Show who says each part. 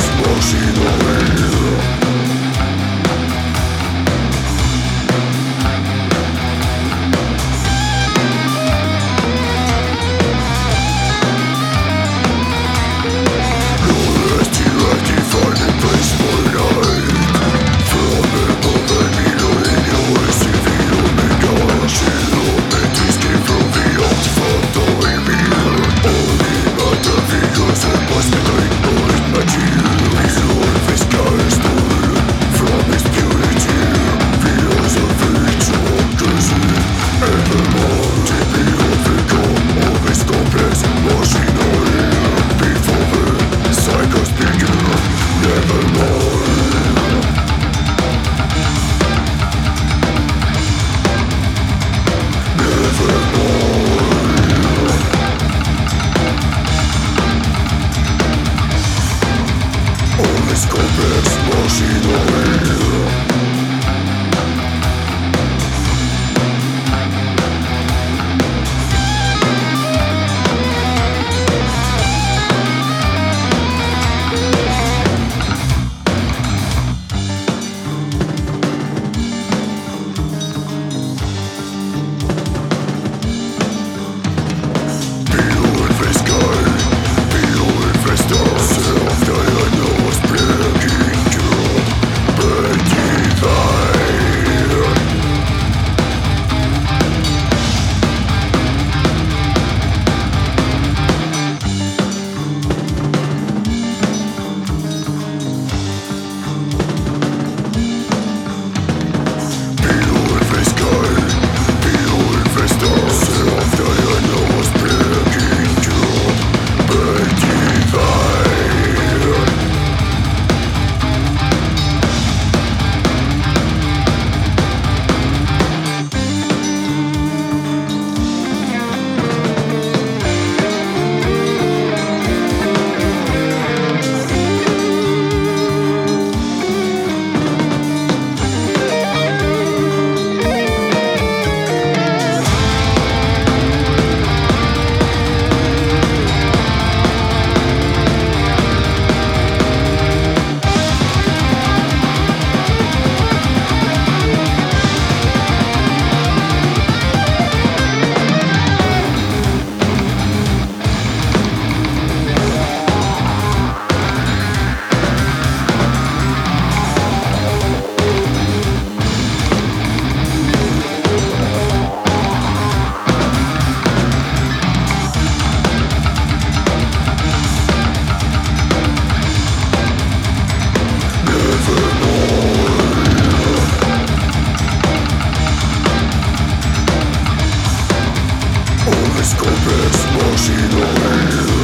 Speaker 1: Esplosivo see the. Un escopes masido